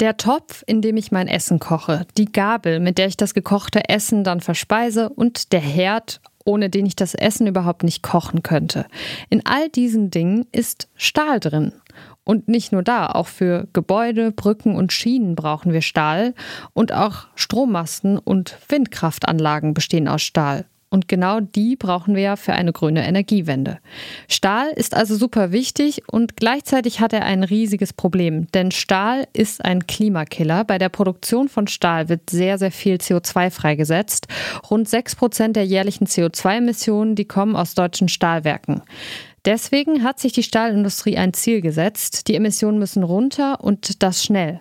Der Topf, in dem ich mein Essen koche, die Gabel, mit der ich das gekochte Essen dann verspeise und der Herd, ohne den ich das Essen überhaupt nicht kochen könnte. In all diesen Dingen ist Stahl drin. Und nicht nur da, auch für Gebäude, Brücken und Schienen brauchen wir Stahl und auch Strommasten und Windkraftanlagen bestehen aus Stahl. Und genau die brauchen wir ja für eine grüne Energiewende. Stahl ist also super wichtig und gleichzeitig hat er ein riesiges Problem, denn Stahl ist ein Klimakiller. Bei der Produktion von Stahl wird sehr, sehr viel CO2 freigesetzt. Rund 6 Prozent der jährlichen CO2-Emissionen, die kommen aus deutschen Stahlwerken. Deswegen hat sich die Stahlindustrie ein Ziel gesetzt. Die Emissionen müssen runter und das schnell.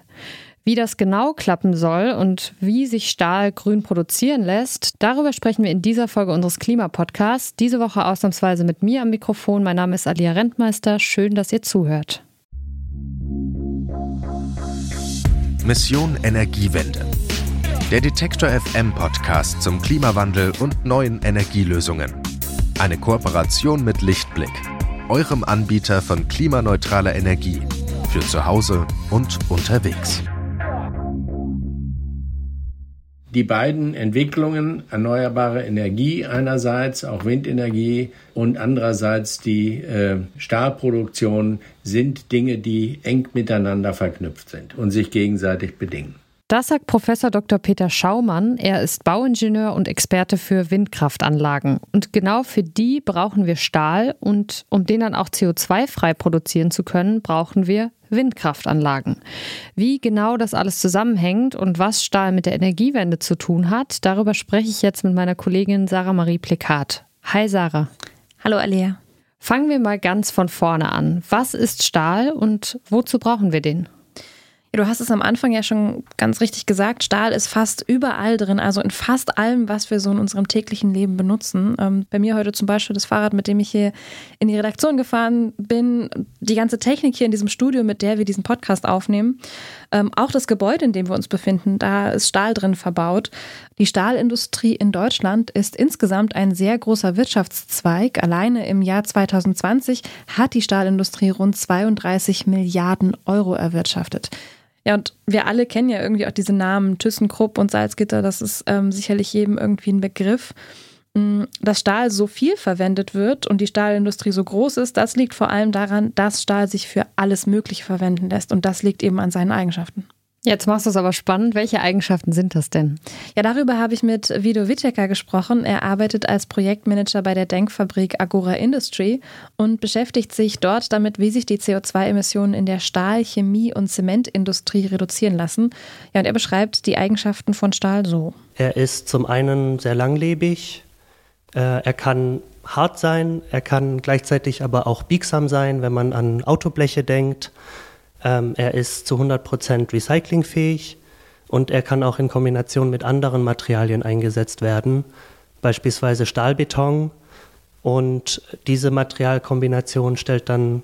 Wie das genau klappen soll und wie sich Stahl grün produzieren lässt, darüber sprechen wir in dieser Folge unseres Klimapodcasts. Diese Woche ausnahmsweise mit mir am Mikrofon. Mein Name ist Alia Rentmeister. Schön, dass ihr zuhört. Mission Energiewende. Der Detektor FM Podcast zum Klimawandel und neuen Energielösungen. Eine Kooperation mit Lichtblick, eurem Anbieter von klimaneutraler Energie für zu Hause und unterwegs die beiden Entwicklungen, erneuerbare Energie einerseits, auch Windenergie und andererseits die äh, Stahlproduktion, sind Dinge, die eng miteinander verknüpft sind und sich gegenseitig bedingen. Das sagt Professor Dr. Peter Schaumann. Er ist Bauingenieur und Experte für Windkraftanlagen. Und genau für die brauchen wir Stahl und um den dann auch CO2-frei produzieren zu können, brauchen wir Windkraftanlagen. Wie genau das alles zusammenhängt und was Stahl mit der Energiewende zu tun hat, darüber spreche ich jetzt mit meiner Kollegin Sarah Marie Plekat. Hi Sarah. Hallo Alia. Fangen wir mal ganz von vorne an. Was ist Stahl und wozu brauchen wir den? Du hast es am Anfang ja schon ganz richtig gesagt. Stahl ist fast überall drin, also in fast allem, was wir so in unserem täglichen Leben benutzen. Ähm, bei mir heute zum Beispiel das Fahrrad, mit dem ich hier in die Redaktion gefahren bin, die ganze Technik hier in diesem Studio, mit der wir diesen Podcast aufnehmen. Ähm, auch das Gebäude, in dem wir uns befinden, da ist Stahl drin verbaut. Die Stahlindustrie in Deutschland ist insgesamt ein sehr großer Wirtschaftszweig. Alleine im Jahr 2020 hat die Stahlindustrie rund 32 Milliarden Euro erwirtschaftet. Ja, und wir alle kennen ja irgendwie auch diese Namen ThyssenKrupp und Salzgitter. Das ist ähm, sicherlich jedem irgendwie ein Begriff. Mm, dass Stahl so viel verwendet wird und die Stahlindustrie so groß ist, das liegt vor allem daran, dass Stahl sich für alles Mögliche verwenden lässt. Und das liegt eben an seinen Eigenschaften. Jetzt machst du es aber spannend. Welche Eigenschaften sind das denn? Ja, darüber habe ich mit Vido Wittecker gesprochen. Er arbeitet als Projektmanager bei der Denkfabrik Agora Industry und beschäftigt sich dort damit, wie sich die CO2-Emissionen in der Stahl-, Chemie- und Zementindustrie reduzieren lassen. Ja, und er beschreibt die Eigenschaften von Stahl so. Er ist zum einen sehr langlebig. Äh, er kann hart sein. Er kann gleichzeitig aber auch biegsam sein, wenn man an Autobleche denkt. Ähm, er ist zu 100% recyclingfähig und er kann auch in Kombination mit anderen Materialien eingesetzt werden, beispielsweise Stahlbeton. Und diese Materialkombination stellt dann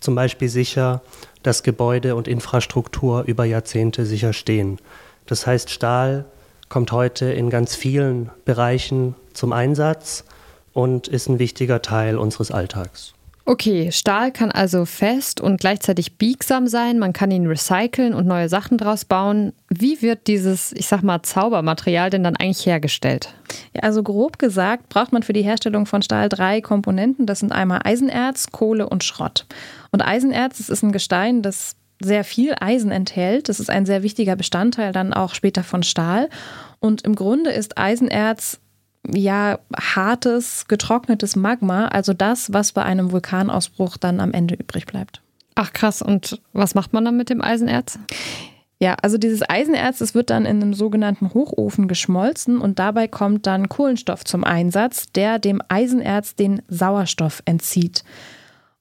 zum Beispiel sicher, dass Gebäude und Infrastruktur über Jahrzehnte sicher stehen. Das heißt, Stahl kommt heute in ganz vielen Bereichen zum Einsatz und ist ein wichtiger Teil unseres Alltags. Okay, Stahl kann also fest und gleichzeitig biegsam sein. Man kann ihn recyceln und neue Sachen draus bauen. Wie wird dieses, ich sag mal, Zaubermaterial denn dann eigentlich hergestellt? Ja, also grob gesagt braucht man für die Herstellung von Stahl drei Komponenten. Das sind einmal Eisenerz, Kohle und Schrott. Und Eisenerz, das ist ein Gestein, das sehr viel Eisen enthält. Das ist ein sehr wichtiger Bestandteil dann auch später von Stahl. Und im Grunde ist Eisenerz ja hartes, getrocknetes Magma, also das, was bei einem Vulkanausbruch dann am Ende übrig bleibt. Ach krass, und was macht man dann mit dem Eisenerz? Ja, also dieses Eisenerz, das wird dann in einem sogenannten Hochofen geschmolzen und dabei kommt dann Kohlenstoff zum Einsatz, der dem Eisenerz den Sauerstoff entzieht.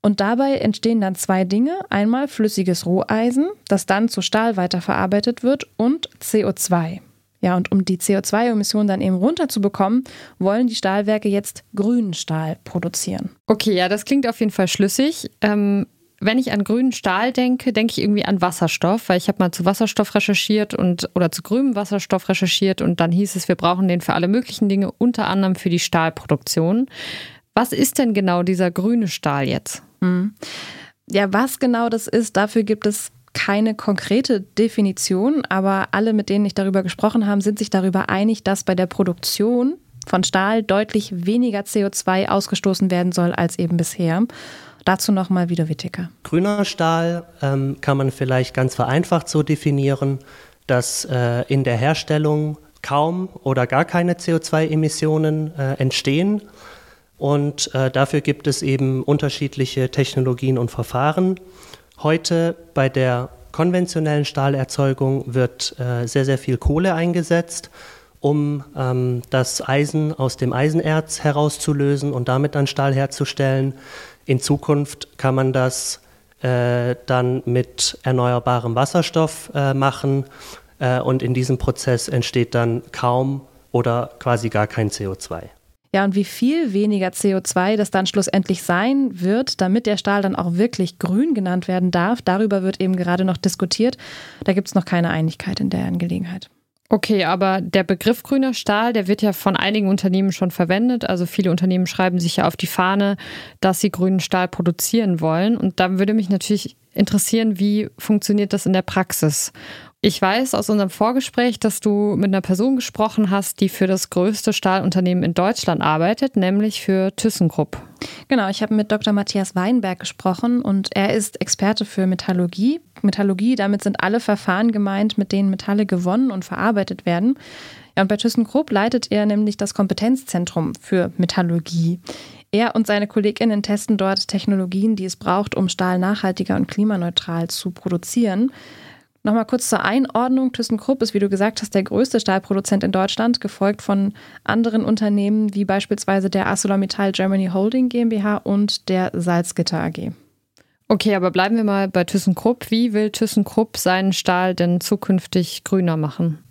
Und dabei entstehen dann zwei Dinge. Einmal flüssiges Roheisen, das dann zu Stahl weiterverarbeitet wird, und CO2. Ja, und um die CO2-Emissionen dann eben runterzubekommen, wollen die Stahlwerke jetzt grünen Stahl produzieren. Okay, ja, das klingt auf jeden Fall schlüssig. Ähm, wenn ich an grünen Stahl denke, denke ich irgendwie an Wasserstoff, weil ich habe mal zu Wasserstoff recherchiert und oder zu grünem Wasserstoff recherchiert und dann hieß es, wir brauchen den für alle möglichen Dinge, unter anderem für die Stahlproduktion. Was ist denn genau dieser grüne Stahl jetzt? Hm. Ja, was genau das ist, dafür gibt es keine konkrete Definition, aber alle, mit denen ich darüber gesprochen habe, sind sich darüber einig, dass bei der Produktion von Stahl deutlich weniger CO2 ausgestoßen werden soll als eben bisher. Dazu nochmal wieder Wittiger. Grüner Stahl ähm, kann man vielleicht ganz vereinfacht so definieren, dass äh, in der Herstellung kaum oder gar keine CO2-Emissionen äh, entstehen. Und äh, dafür gibt es eben unterschiedliche Technologien und Verfahren. Heute bei der konventionellen Stahlerzeugung wird äh, sehr, sehr viel Kohle eingesetzt, um ähm, das Eisen aus dem Eisenerz herauszulösen und damit dann Stahl herzustellen. In Zukunft kann man das äh, dann mit erneuerbarem Wasserstoff äh, machen äh, und in diesem Prozess entsteht dann kaum oder quasi gar kein CO2. Ja, und wie viel weniger CO2 das dann schlussendlich sein wird, damit der Stahl dann auch wirklich grün genannt werden darf, darüber wird eben gerade noch diskutiert. Da gibt es noch keine Einigkeit in der Angelegenheit. Okay, aber der Begriff grüner Stahl, der wird ja von einigen Unternehmen schon verwendet. Also viele Unternehmen schreiben sich ja auf die Fahne, dass sie grünen Stahl produzieren wollen. Und da würde mich natürlich interessieren, wie funktioniert das in der Praxis? Ich weiß aus unserem Vorgespräch, dass du mit einer Person gesprochen hast, die für das größte Stahlunternehmen in Deutschland arbeitet, nämlich für ThyssenKrupp. Genau, ich habe mit Dr. Matthias Weinberg gesprochen und er ist Experte für Metallurgie. Metallurgie, damit sind alle Verfahren gemeint, mit denen Metalle gewonnen und verarbeitet werden. Ja, und bei ThyssenKrupp leitet er nämlich das Kompetenzzentrum für Metallurgie. Er und seine KollegInnen testen dort Technologien, die es braucht, um Stahl nachhaltiger und klimaneutral zu produzieren. Nochmal kurz zur Einordnung. ThyssenKrupp ist, wie du gesagt hast, der größte Stahlproduzent in Deutschland, gefolgt von anderen Unternehmen wie beispielsweise der ArcelorMittal Germany Holding GmbH und der Salzgitter AG. Okay, aber bleiben wir mal bei ThyssenKrupp. Wie will ThyssenKrupp seinen Stahl denn zukünftig grüner machen?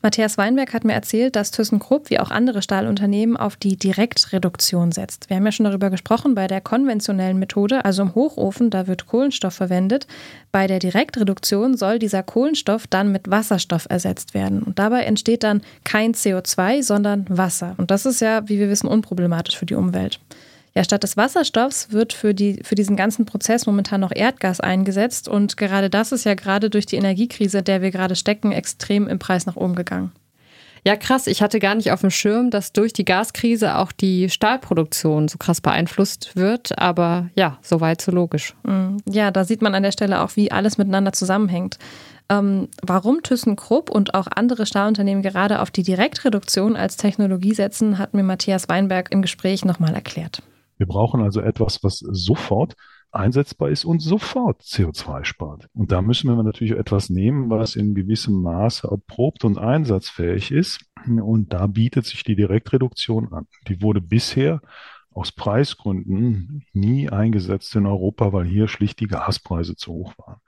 Matthias Weinberg hat mir erzählt, dass ThyssenKrupp wie auch andere Stahlunternehmen auf die Direktreduktion setzt. Wir haben ja schon darüber gesprochen, bei der konventionellen Methode, also im Hochofen, da wird Kohlenstoff verwendet. Bei der Direktreduktion soll dieser Kohlenstoff dann mit Wasserstoff ersetzt werden. Und dabei entsteht dann kein CO2, sondern Wasser. Und das ist ja, wie wir wissen, unproblematisch für die Umwelt. Ja, statt des Wasserstoffs wird für, die, für diesen ganzen Prozess momentan noch Erdgas eingesetzt. Und gerade das ist ja gerade durch die Energiekrise, in der wir gerade stecken, extrem im Preis nach oben gegangen. Ja, krass. Ich hatte gar nicht auf dem Schirm, dass durch die Gaskrise auch die Stahlproduktion so krass beeinflusst wird. Aber ja, soweit so logisch. Mm, ja, da sieht man an der Stelle auch, wie alles miteinander zusammenhängt. Ähm, warum ThyssenKrupp und auch andere Stahlunternehmen gerade auf die Direktreduktion als Technologie setzen, hat mir Matthias Weinberg im Gespräch nochmal erklärt. Wir brauchen also etwas, was sofort einsetzbar ist und sofort CO2 spart. Und da müssen wir natürlich etwas nehmen, was in gewissem Maße erprobt und einsatzfähig ist. Und da bietet sich die Direktreduktion an. Die wurde bisher aus Preisgründen nie eingesetzt in Europa, weil hier schlicht die Gaspreise zu hoch waren.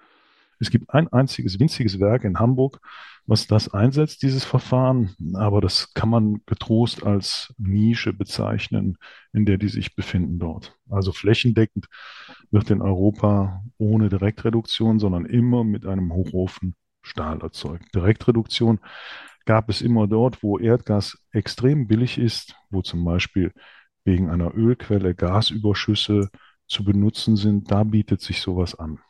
Es gibt ein einziges winziges Werk in Hamburg, was das einsetzt, dieses Verfahren. Aber das kann man getrost als Nische bezeichnen, in der die sich befinden dort. Also flächendeckend wird in Europa ohne Direktreduktion, sondern immer mit einem Hochofen Stahl erzeugt. Direktreduktion gab es immer dort, wo Erdgas extrem billig ist, wo zum Beispiel wegen einer Ölquelle Gasüberschüsse zu benutzen sind. Da bietet sich sowas an.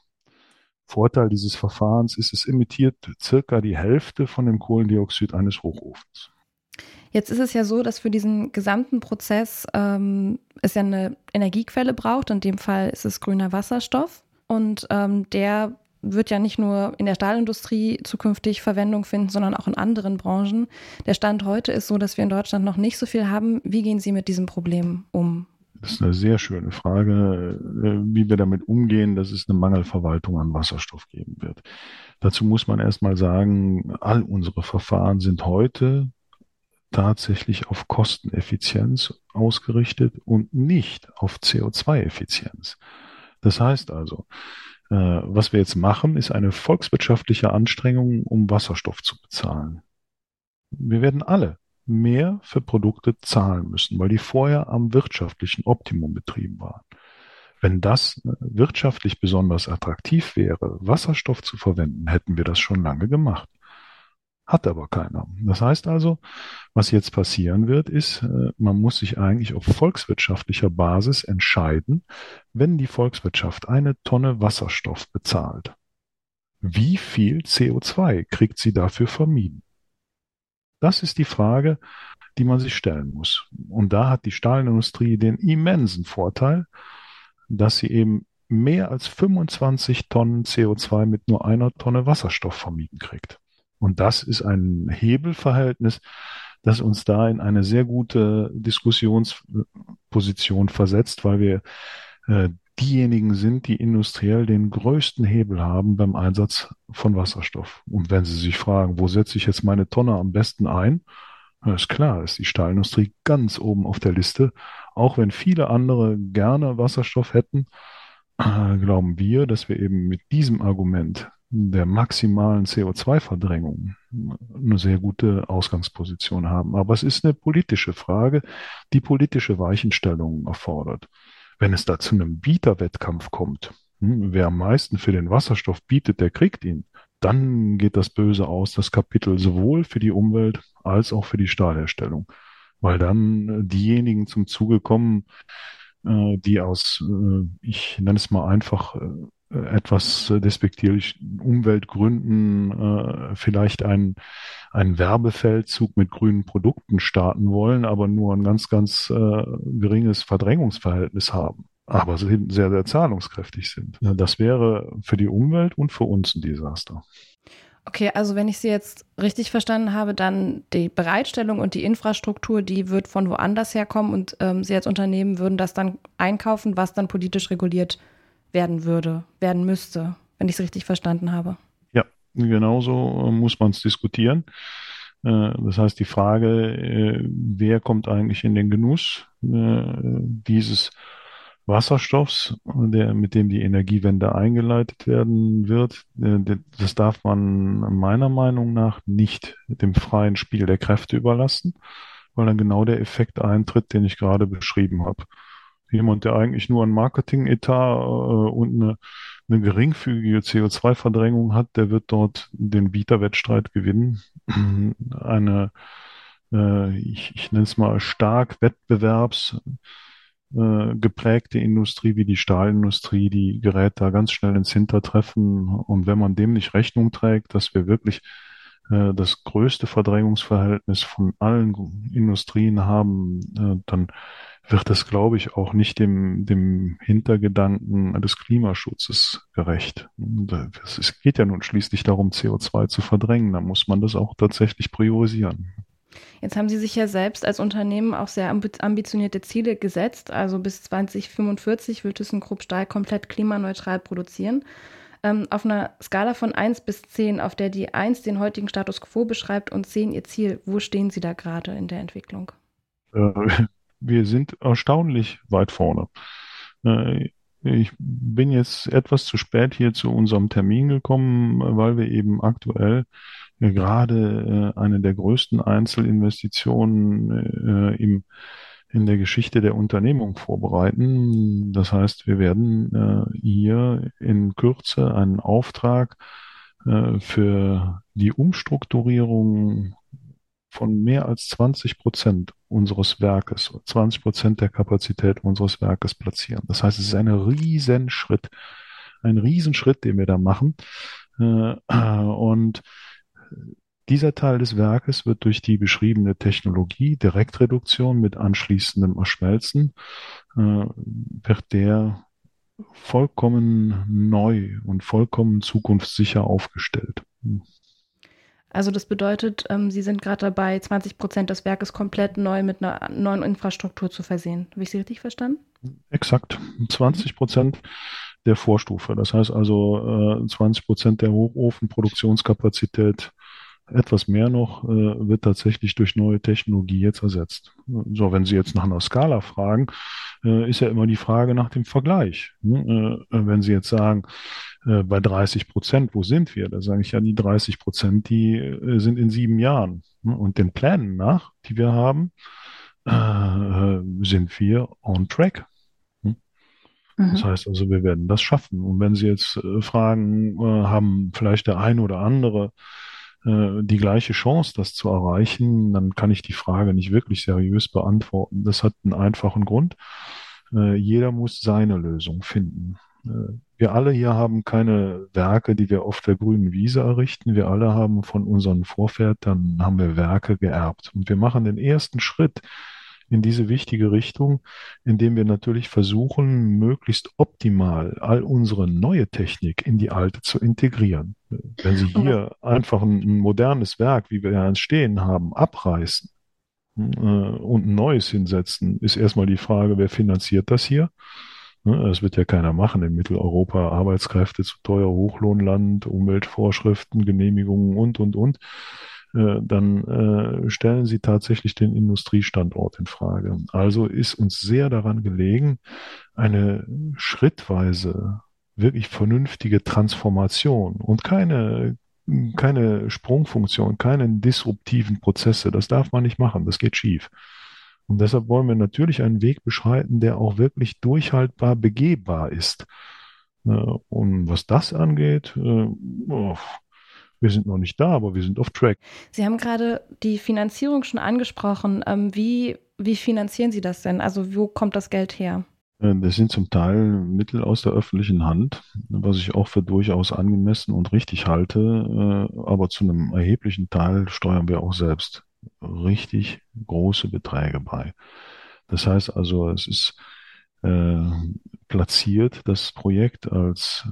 Vorteil dieses Verfahrens ist, es emittiert circa die Hälfte von dem Kohlendioxid eines Hochofens. Jetzt ist es ja so, dass für diesen gesamten Prozess ähm, es ja eine Energiequelle braucht. In dem Fall ist es grüner Wasserstoff. Und ähm, der wird ja nicht nur in der Stahlindustrie zukünftig Verwendung finden, sondern auch in anderen Branchen. Der Stand heute ist so, dass wir in Deutschland noch nicht so viel haben. Wie gehen Sie mit diesem Problem um? Das ist eine sehr schöne Frage, äh, wie wir damit umgehen, dass es eine Mangelverwaltung an Wasserstoff geben wird. Dazu muss man erstmal sagen, all unsere Verfahren sind heute tatsächlich auf Kosteneffizienz ausgerichtet und nicht auf CO2-Effizienz. Das heißt also, äh, was wir jetzt machen, ist eine volkswirtschaftliche Anstrengung, um Wasserstoff zu bezahlen. Wir werden alle mehr für Produkte zahlen müssen, weil die vorher am wirtschaftlichen Optimum betrieben waren. Wenn das äh, wirtschaftlich besonders attraktiv wäre, Wasserstoff zu verwenden, hätten wir das schon lange gemacht. Hat aber keiner. Das heißt also, was jetzt passieren wird, ist, äh, man muss sich eigentlich auf volkswirtschaftlicher Basis entscheiden, wenn die Volkswirtschaft eine Tonne Wasserstoff bezahlt, wie viel CO2 kriegt sie dafür vermieden? Das ist die Frage, die man sich stellen muss. Und da hat die Stahlindustrie den immensen Vorteil, dass sie eben mehr als 25 Tonnen CO2 mit nur einer Tonne Wasserstoff vermieden kriegt. Und das ist ein Hebelverhältnis, das uns da in eine sehr gute Diskussionsposition versetzt, weil wir äh, diejenigen sind, die industriell den größten Hebel haben beim Einsatz von Wasserstoff. Und wenn Sie sich fragen, wo setze ich jetzt meine Tonne am besten ein, ist klar, ist die Stahlindustrie ganz oben auf der Liste. Auch wenn viele andere gerne Wasserstoff hätten, äh, glauben wir, dass wir eben mit diesem Argument der maximalen CO2-Verdrängung eine sehr gute Ausgangsposition haben. Aber es ist eine politische Frage, die politische Weichenstellungen erfordert. Wenn es da zu einem Bieterwettkampf kommt, hm, wer am meisten für den Wasserstoff bietet, der kriegt ihn. Dann geht das Böse aus, das Kapitel sowohl für die Umwelt als auch für die Stahlherstellung. Weil dann äh, diejenigen zum Zuge kommen, äh, die aus, äh, ich nenne es mal einfach, etwas despektierlich Umweltgründen äh, vielleicht einen, einen Werbefeldzug mit grünen Produkten starten wollen, aber nur ein ganz, ganz äh, geringes Verdrängungsverhältnis haben, aber sehr, sehr zahlungskräftig sind. Das wäre für die Umwelt und für uns ein Desaster. Okay, also wenn ich Sie jetzt richtig verstanden habe, dann die Bereitstellung und die Infrastruktur, die wird von woanders herkommen und ähm, Sie als Unternehmen würden das dann einkaufen, was dann politisch reguliert wird werden würde, werden müsste, wenn ich es richtig verstanden habe. Ja, genauso äh, muss man es diskutieren. Äh, das heißt, die Frage, äh, wer kommt eigentlich in den Genuss dieses Wasserstoffs, der, mit dem die Energiewende eingeleitet werden wird, das darf man meiner Meinung nach nicht dem freien Spiel der Kräfte überlassen, weil dann genau der Effekt eintritt, den ich gerade beschrieben habe jemand, der eigentlich nur ein Marketing-Etat äh, und eine, eine geringfügige CO2-Verdrängung hat, der wird dort den Bieterwettstreit gewinnen. Eine, äh, ich, ich nenne es mal stark wettbewerbs äh, Industrie wie die Stahlindustrie, die gerät da ganz schnell ins Hintertreffen. Und wenn man dem nicht Rechnung trägt, dass wir wirklich äh, das größte Verdrängungsverhältnis von allen Industrien haben, äh, dann wird das, glaube ich, auch nicht dem, dem Hintergedanken des Klimaschutzes gerecht. Es geht ja nun schließlich darum, CO2 zu verdrängen. Da muss man das auch tatsächlich priorisieren. Jetzt haben Sie sich ja selbst als Unternehmen auch sehr ambitionierte Ziele gesetzt. Also bis 2045 wird ThyssenKrupp Stahl komplett klimaneutral produzieren. Ähm, auf einer Skala von 1 bis 10, auf der die 1 den heutigen Status quo beschreibt und 10 ihr Ziel, wo stehen Sie da gerade in der Entwicklung? Äh, wir sind erstaunlich weit vorne. Äh, ich bin jetzt etwas zu spät hier zu unserem Termin gekommen, weil wir eben aktuell gerade äh, eine der größten Einzelinvestitionen im, in der Geschichte der Unternehmung vorbereiten. Das heißt, wir werden äh, hier in Kürze einen Auftrag für die Umstrukturierung von mehr als 20 Prozent unseres Werkes, 20 Prozent der Kapazität unseres Werkes platzieren. Das heißt, es ist ein Riesenschritt, ein Riesenschritt, den wir da machen. Äh, und dieser Teil des Werkes wird durch die beschriebene Technologie Direktreduktion mit anschließendem Erschmelzen, äh, wird der vollkommen neu und vollkommen zukunftssicher aufgestellt. Also das bedeutet, ähm, Sie sind gerade dabei, 20 Prozent des Werkes komplett neu mit einer neuen Infrastruktur zu versehen. Habe ich Sie richtig verstanden? Exakt. 20 Prozent der Vorstufe. Das heißt also äh, 20 Prozent der Hochofenproduktionskapazität etwas mehr noch, äh, wird tatsächlich durch neue Technologie jetzt ersetzt. So, wenn Sie jetzt nach einer Skala fragen, äh, ist ja immer die Frage nach dem Vergleich. Ne? Äh, wenn Sie jetzt sagen, äh, bei 30 Prozent, wo sind wir? Da sage ich ja, die 30 Prozent, die äh, sind in sieben Jahren. Ne? Und den Plänen nach, die wir haben, äh, sind wir on track. Ne? Das mhm. heißt also, wir werden das schaffen. Und wenn Sie jetzt fragen, haben vielleicht der eine oder andere äh, die gleiche Chance, das zu erreichen, dann kann ich die Frage nicht wirklich seriös beantworten. Das hat einen einfachen Grund. Äh, jeder muss seine Lösung finden. Äh, Wir alle hier haben keine Werke, die wir auf der grünen Wiese errichten. Wir alle haben von unseren Vorvätern, haben wir Werke geerbt. Und wir machen den ersten Schritt in diese wichtige Richtung, indem wir natürlich versuchen, möglichst optimal all unsere neue Technik in die alte zu integrieren. Wenn Sie hier einfach ein, modernes Werk, wie wir ja stehen haben, abreißen äh, und ein neues hinsetzen, ist erstmal die Frage, wer finanziert das hier? Ne, das wird ja keiner machen in Mitteleuropa. Arbeitskräfte zu teuer, Hochlohnland, Umweltvorschriften, Genehmigungen und, und, und. Äh, dann äh, stellen sie tatsächlich den Industriestandort in Frage. Also ist uns sehr daran gelegen, eine schrittweise wirklich vernünftige Transformation und keine keine Sprungfunktion, keine disruptiven Prozesse. Das darf man nicht machen. Das geht schief. Und deshalb wollen wir natürlich einen Weg beschreiten, der auch wirklich durchhaltbar begehbar ist. Äh, und was das angeht, oh, wir sind noch nicht da, aber wir sind auf Track. Sie haben gerade die Finanzierung schon angesprochen. Ähm, wie, wie finanzieren Sie das denn? Also wo kommt das Geld her? Äh, das sind zum Teil Mittel aus der öffentlichen Hand, was ich auch für durchaus angemessen und richtig halte. Aber zu einem erheblichen Teil steuern wir auch selbst richtig große Beträge bei. Das heißt also, es ist äh, platziert, das Projekt als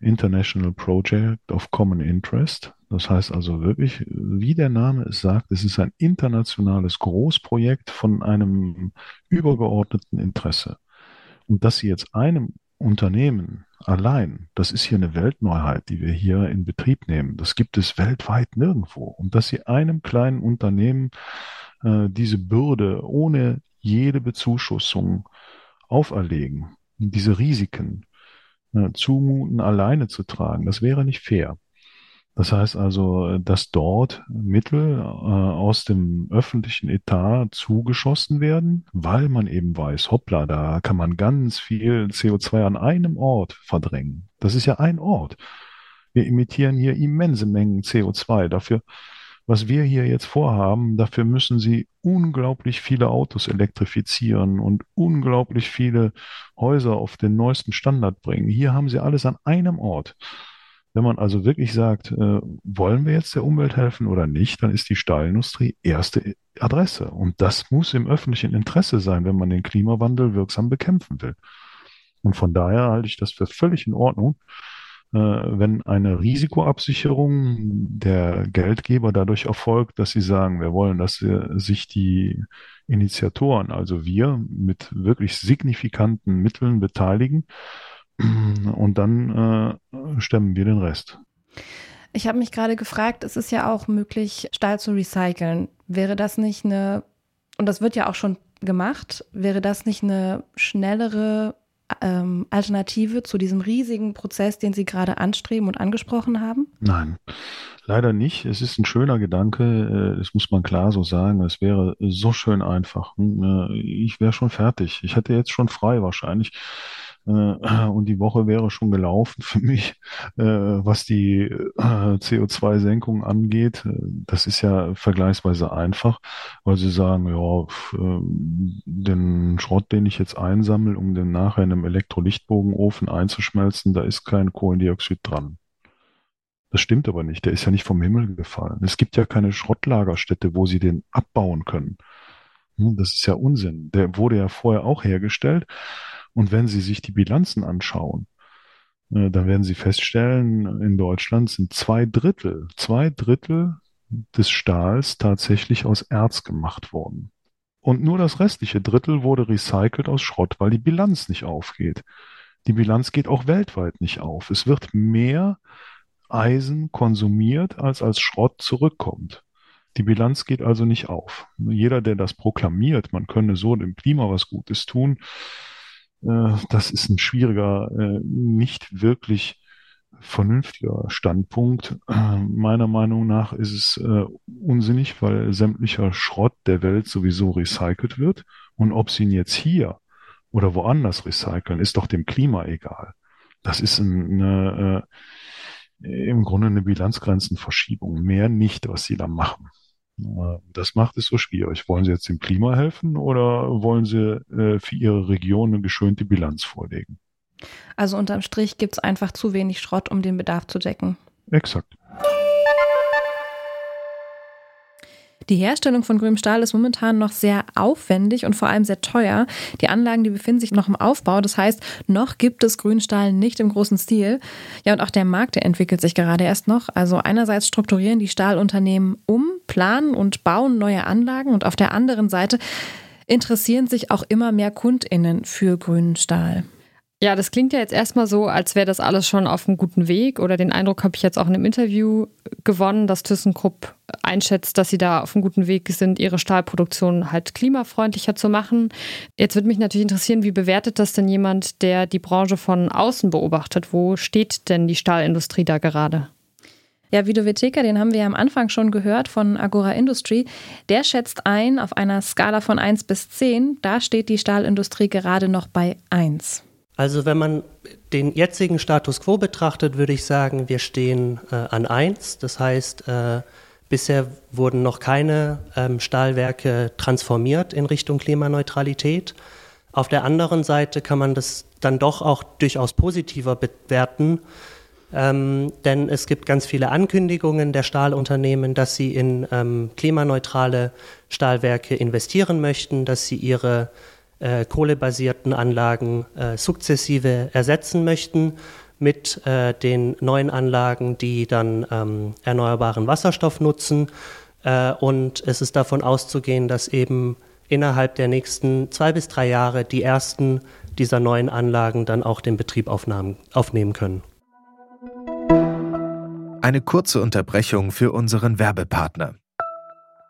International Project of Common Interest. Das heißt also wirklich, wie der Name es sagt, es ist ein internationales Großprojekt von einem übergeordneten Interesse. Und dass Sie jetzt einem Unternehmen allein, das ist hier eine Weltneuheit, die wir hier in Betrieb nehmen. Das gibt es weltweit nirgendwo. Und dass Sie einem kleinen Unternehmen äh, diese Bürde ohne jede Bezuschussung auferlegen, diese Risiken zumuten, alleine zu tragen, das wäre nicht fair. Das heißt also, dass dort Mittel äh, aus dem öffentlichen Etat zugeschossen werden, weil man eben weiß, hoppla, da kann man ganz viel CO2 an einem Ort verdrängen. Das ist ja ein Ort. Wir emittieren hier immense Mengen CO2. Dafür, was wir hier jetzt vorhaben, dafür müssen sie unglaublich viele Autos elektrifizieren und unglaublich viele Häuser auf den neuesten Standard bringen. Hier haben sie alles an einem Ort. Wenn man also wirklich sagt, äh, wollen wir jetzt der Umwelt helfen oder nicht, dann ist die Stahlindustrie erste Adresse. Und das muss im öffentlichen Interesse sein, wenn man den Klimawandel wirksam bekämpfen will. Und von daher halte ich das für völlig in Ordnung, wenn eine Risikoabsicherung der Geldgeber dadurch erfolgt, dass sie sagen, wir wollen, dass sich die Initiatoren, also wir, mit wirklich signifikanten Mitteln beteiligen und dann äh, stemmen wir den Rest. Ich habe mich gerade gefragt, es ist ja auch möglich, Stahl zu recyceln. Wäre das nicht eine, und das wird ja auch schon gemacht, wäre das nicht eine schnellere ähm, Alternative zu diesem riesigen Prozess, den Sie gerade anstreben und angesprochen haben? Nein, leider nicht. Es ist ein schöner Gedanke, äh, das muss man klar so sagen. Es wäre so schön einfach. Hm, äh, ich wäre schon fertig. Ich hätte jetzt schon frei wahrscheinlich und die Woche wäre schon gelaufen für mich, äh, was die äh, CO2-Senkung angeht. Das ist ja vergleichsweise einfach, weil sie sagen, ja, den Schrott, den ich jetzt einsammle, um den nachher in einem Elektrolichtbogenofen einzuschmelzen, da ist kein Kohlendioxid dran. Das stimmt aber nicht. Der ist ja nicht vom Himmel gefallen. Es gibt ja keine Schrottlagerstätte, wo sie den abbauen können. Hm, das ist ja Unsinn. Der wurde ja vorher auch hergestellt und wenn Sie sich die Bilanzen anschauen, äh, dann werden Sie feststellen, in Deutschland sind zwei Drittel, zwei Drittel des Stahls tatsächlich aus Erz gemacht worden. Und nur das restliche Drittel wurde recycelt aus Schrott, weil die Bilanz nicht aufgeht. Die Bilanz geht auch weltweit nicht auf. Es wird mehr Eisen konsumiert, als als Schrott zurückkommt. Die Bilanz geht also nicht auf. Jeder, der das proklamiert, man könne so dem Klima was Gutes tun, das ist ein schwieriger, äh, nicht wirklich vernünftiger Standpunkt. Äh, meiner Meinung nach ist es unsinnig, weil sämtlicher Schrott der Welt sowieso recycelt wird. Und ob sie ihn jetzt hier oder woanders recyceln, ist doch dem Klima egal. Das ist eine, im Grunde eine Bilanzgrenzenverschiebung. Mehr nicht, was sie da machen. Das macht es so schwierig. Wollen Sie jetzt dem Klima helfen oder wollen Sie äh, für Ihre Region eine geschönte Bilanz vorlegen? Also unterm Strich gibt es einfach zu wenig Schrott, um den Bedarf zu decken. Exakt. Die Herstellung von grünem Stahl ist momentan noch sehr aufwendig und vor allem sehr teuer. Die Anlagen, die befinden sich noch im Aufbau. Das heißt, noch gibt es grünen Stahl nicht im großen Stil. Ja, und auch der Markt, der entwickelt sich gerade erst noch. Also einerseits strukturieren die Stahlunternehmen um, planen und bauen neue Anlagen und auf der anderen Seite interessieren sich auch immer mehr KundInnen für grünen Stahl. Ja, das klingt ja jetzt erstmal so, als wäre das alles schon auf einem guten Weg. Oder den Eindruck habe ich jetzt auch in einem Interview gewonnen, dass ThyssenKrupp einschätzt, dass sie da auf einem guten Weg sind, ihre Stahlproduktion halt klimafreundlicher zu machen. Jetzt würde mich natürlich interessieren, wie bewertet das denn jemand, der die Branche von außen beobachtet? Wo steht denn die Stahlindustrie da gerade? Ja, Vido Witeka, den haben wir ja am Anfang schon gehört von Agora Industry. Der schätzt ein auf einer Skala von 1 bis 10. Da steht die Stahlindustrie gerade noch bei 1. Also wenn man den jetzigen Status quo betrachtet, würde ich sagen, wir stehen äh, an 1. Das heißt, äh, bisher wurden noch keine ähm, Stahlwerke transformiert in Richtung Klimaneutralität. Auf der anderen Seite kann man das dann doch auch durchaus positiver bewerten, ähm, denn es gibt ganz viele Ankündigungen der Stahlunternehmen, dass sie in ähm, klimaneutrale Stahlwerke investieren möchten, dass sie ihre äh, kohlebasierten Anlagen äh, sukzessive ersetzen möchten mit äh, den neuen Anlagen, die dann ähm, erneuerbaren Wasserstoff nutzen. Äh, und es ist davon auszugehen, dass eben innerhalb der nächsten zwei bis drei Jahre die ersten dieser neuen Anlagen dann auch den Betrieb aufnehmen können. Eine kurze Unterbrechung für unseren Werbepartner.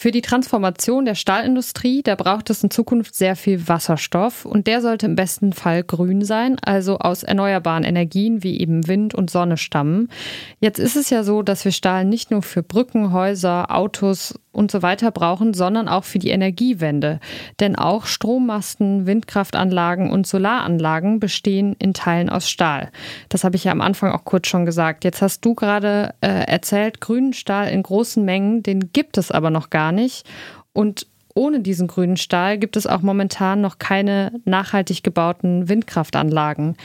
Für die Transformation der Stahlindustrie, da braucht es in Zukunft sehr viel Wasserstoff und der sollte im besten Fall grün sein, also aus erneuerbaren Energien wie eben Wind und Sonne stammen. Jetzt ist es ja so, dass wir Stahl nicht nur für Brücken, Häuser, Autos und so weiter brauchen, sondern auch für die Energiewende. Denn auch Strommasten, Windkraftanlagen und Solaranlagen bestehen in Teilen aus Stahl. Das habe ich ja am Anfang auch kurz schon gesagt. Jetzt hast du gerade äh, erzählt, grünen Stahl in großen Mengen, den gibt es aber noch gar nicht. Und ohne diesen grünen Stahl gibt es auch momentan noch keine nachhaltig gebauten Windkraftanlagen.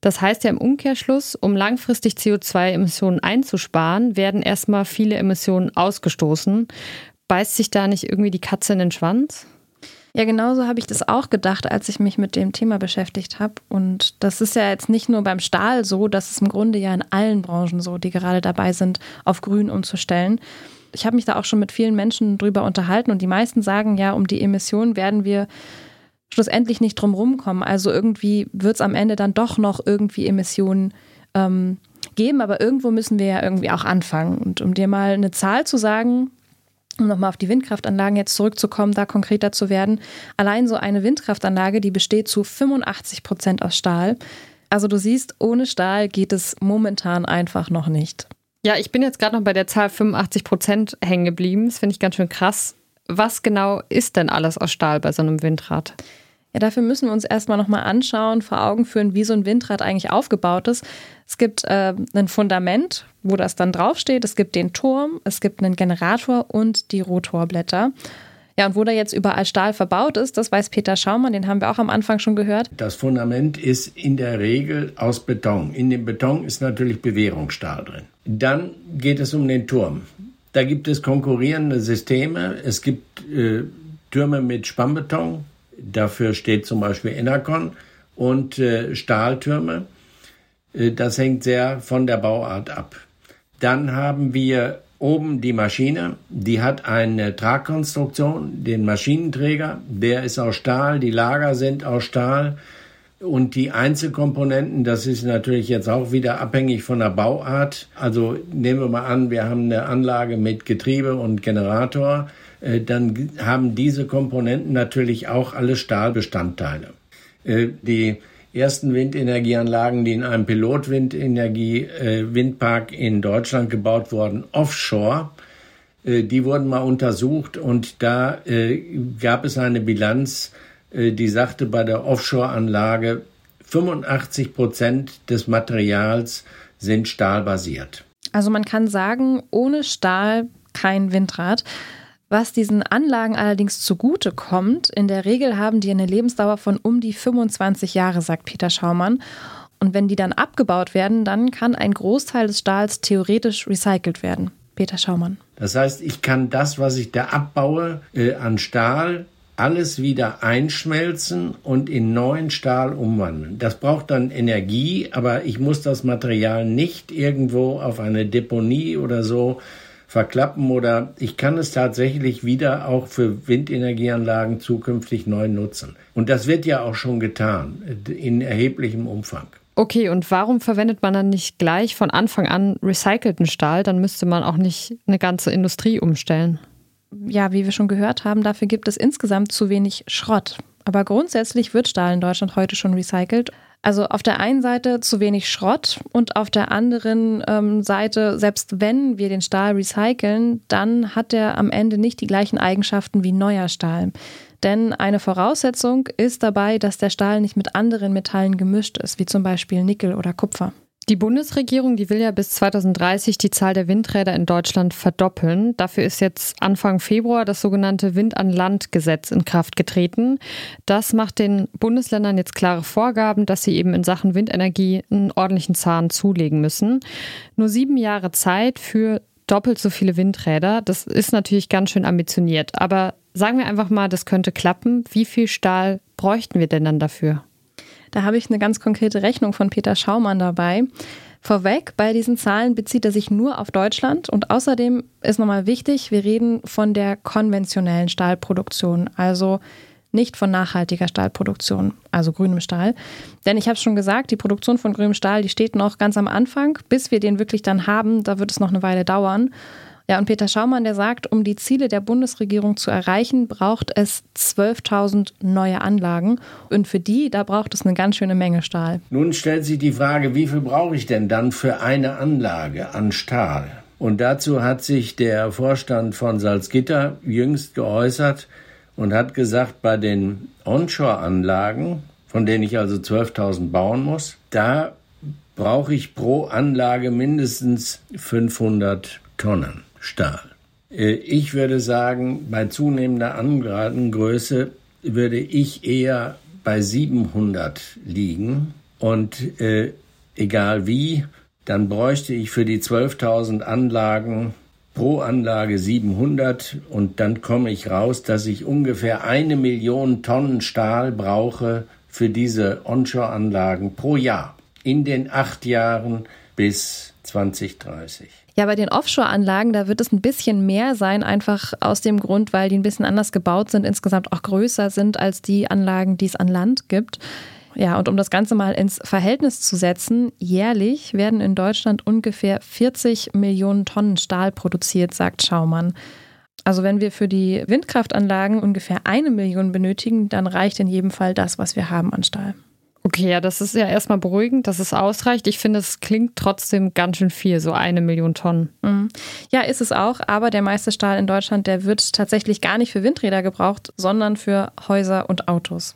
Das heißt ja im Umkehrschluss, um langfristig CO2-Emissionen einzusparen, werden erstmal viele Emissionen ausgestoßen. Beißt sich da nicht irgendwie die Katze in den Schwanz? Ja, genauso habe ich das auch gedacht, als ich mich mit dem Thema beschäftigt habe. Und das ist ja jetzt nicht nur beim Stahl so, das ist im Grunde ja in allen Branchen so, die gerade dabei sind, auf Grün umzustellen. Ich habe mich da auch schon mit vielen Menschen drüber unterhalten und die meisten sagen ja, um die Emissionen werden wir schlussendlich nicht drum rumkommen. Also irgendwie wird es am Ende dann doch noch irgendwie Emissionen ähm, geben, aber irgendwo müssen wir ja irgendwie auch anfangen. Und um dir mal eine Zahl zu sagen, um nochmal auf die Windkraftanlagen jetzt zurückzukommen, da konkreter zu werden. Allein so eine Windkraftanlage, die besteht zu 85 Prozent aus Stahl. Also du siehst, ohne Stahl geht es momentan einfach noch nicht. Ja, ich bin jetzt gerade noch bei der Zahl 85 Prozent hängen geblieben. Das finde ich ganz schön krass. Was genau ist denn alles aus Stahl bei so einem Windrad? Ja, dafür müssen wir uns erstmal nochmal anschauen, vor Augen führen, wie so ein Windrad eigentlich aufgebaut ist. Es gibt äh, ein Fundament, wo das dann draufsteht. Es gibt den Turm, es gibt einen Generator und die Rotorblätter. Ja, und wo da jetzt überall Stahl verbaut ist, das weiß Peter Schaumann, den haben wir auch am Anfang schon gehört. Das Fundament ist in der Regel aus Beton. In dem Beton ist natürlich Bewährungsstahl drin. Dann geht es um den Turm. Da gibt es konkurrierende Systeme. Es gibt äh, Türme mit Spannbeton, Dafür steht zum Beispiel Enercon und äh, Stahltürme. Äh, das hängt sehr von der Bauart ab. Dann haben wir oben die Maschine, die hat eine Tragkonstruktion, den Maschinenträger, der ist aus Stahl, die Lager sind aus Stahl und die Einzelkomponenten, das ist natürlich jetzt auch wieder abhängig von der Bauart. Also nehmen wir mal an, wir haben eine Anlage mit Getriebe und Generator dann haben diese Komponenten natürlich auch alle Stahlbestandteile. Äh, die ersten Windenergieanlagen, die in einem Pilotwindenergie-Windpark äh, in Deutschland gebaut wurden, offshore. Äh, die wurden mal untersucht und da äh, gab es eine Bilanz, äh, die sagte bei der Offshore-Anlage 85 Prozent des Materials sind stahlbasiert. Also man kann sagen, ohne Stahl kein Windrad. Was diesen Anlagen allerdings zugute kommt, in der Regel haben die eine Lebensdauer von um die 25 Jahre, sagt Peter Schaumann. Und wenn die dann abgebaut werden, dann kann ein Großteil des Stahls theoretisch recycelt werden. Peter Schaumann. Das heißt, ich kann das, was ich da abbaue äh, an Stahl, alles wieder einschmelzen und in neuen Stahl umwandeln. Das braucht dann Energie, aber ich muss das Material nicht irgendwo auf eine Deponie oder so verklappen oder ich kann es tatsächlich wieder auch für Windenergieanlagen zukünftig neu nutzen. Und das wird ja auch schon getan in erheblichem Umfang. Okay, und warum verwendet man dann nicht gleich von Anfang an recycelten Stahl? Dann müsste man auch nicht eine ganze Industrie umstellen. Ja, wie wir schon gehört haben, dafür gibt es insgesamt zu wenig Schrott. Aber grundsätzlich wird Stahl in Deutschland heute schon recycelt. Also auf der einen Seite zu wenig Schrott und auf der anderen ähm, Seite, selbst wenn wir den Stahl recyceln, dann hat er am Ende nicht die gleichen Eigenschaften wie neuer Stahl. Denn eine Voraussetzung ist dabei, dass der Stahl nicht mit anderen Metallen gemischt ist, wie zum Beispiel Nickel oder Kupfer. Die Bundesregierung, die will ja bis 2030 die Zahl der Windräder in Deutschland verdoppeln. Dafür ist jetzt Anfang Februar das sogenannte Wind an Land Gesetz in Kraft getreten. Das macht den Bundesländern jetzt klare Vorgaben, dass sie eben in Sachen Windenergie einen ordentlichen Zahn zulegen müssen. Nur sieben Jahre Zeit für doppelt so viele Windräder. Das ist natürlich ganz schön ambitioniert. Aber sagen wir einfach mal, das könnte klappen. Wie viel Stahl bräuchten wir denn dann dafür? Da habe ich eine ganz konkrete Rechnung von Peter Schaumann dabei. Vorweg, bei diesen Zahlen bezieht er sich nur auf Deutschland und außerdem ist nochmal wichtig, wir reden von der konventionellen Stahlproduktion, also nicht von nachhaltiger Stahlproduktion, also grünem Stahl. Denn ich habe es schon gesagt, die Produktion von grünem Stahl, die steht noch ganz am Anfang. Bis wir den wirklich dann haben, da wird es noch eine Weile dauern. Ja, und Peter Schaumann, der sagt, um die Ziele der Bundesregierung zu erreichen, braucht es 12.000 neue Anlagen. Und für die, da braucht es eine ganz schöne Menge Stahl. Nun stellt sich die Frage, wie viel brauche ich denn dann für eine Anlage an Stahl? Und dazu hat sich der Vorstand von Salzgitter jüngst geäußert und hat gesagt, bei den Onshore-Anlagen, von denen ich also 12.000 bauen muss, da brauche ich pro Anlage mindestens 500 Tonnen. Stahl. Äh, ich würde sagen, bei zunehmender Angradengröße würde ich eher bei 700 liegen und äh, egal wie, dann bräuchte ich für die 12.000 Anlagen pro Anlage 700 und dann komme ich raus, dass ich ungefähr eine Million Tonnen Stahl brauche für diese Onshore-Anlagen pro Jahr in den acht Jahren bis 2030. Ja, bei den Offshore-Anlagen, da wird es ein bisschen mehr sein, einfach aus dem Grund, weil die ein bisschen anders gebaut sind, insgesamt auch größer sind als die Anlagen, die es an Land gibt. Ja, und um das Ganze mal ins Verhältnis zu setzen, jährlich werden in Deutschland ungefähr 40 Millionen Tonnen Stahl produziert, sagt Schaumann. Also wenn wir für die Windkraftanlagen ungefähr eine Million benötigen, dann reicht in jedem Fall das, was wir haben an Stahl. Okay, ja, das ist ja erstmal beruhigend, dass es ausreicht. Ich finde, es klingt trotzdem ganz schön viel, so eine Million Tonnen. Mhm. Ja, ist es auch, aber der meiste Stahl in Deutschland, der wird tatsächlich gar nicht für Windräder gebraucht, sondern für Häuser und Autos.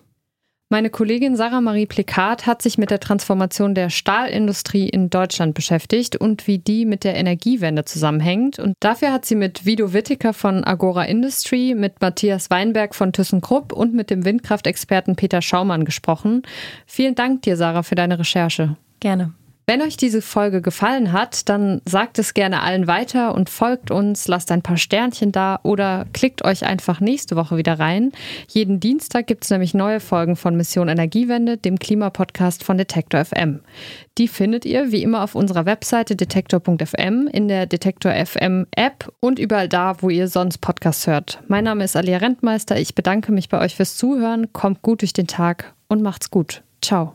Meine Kollegin Sarah Marie Plikat hat sich mit der Transformation der Stahlindustrie in Deutschland beschäftigt und wie die mit der Energiewende zusammenhängt. Und dafür hat sie mit Vido Wittiker von Agora Industry, mit Matthias Weinberg von ThyssenKrupp und mit dem Windkraftexperten Peter Schaumann gesprochen. Vielen Dank dir, Sarah, für deine Recherche. Gerne. Wenn euch diese Folge gefallen hat, dann sagt es gerne allen weiter und folgt uns, lasst ein paar Sternchen da oder klickt euch einfach nächste Woche wieder rein. Jeden Dienstag gibt es nämlich neue Folgen von Mission Energiewende, dem Klimapodcast von Detektor FM. Die findet ihr wie immer auf unserer Webseite detektor.fm, in der Detektor FM App und überall da, wo ihr sonst Podcasts hört. Mein Name ist Alia Rentmeister. Ich bedanke mich bei euch fürs Zuhören. Kommt gut durch den Tag und macht's gut. Ciao.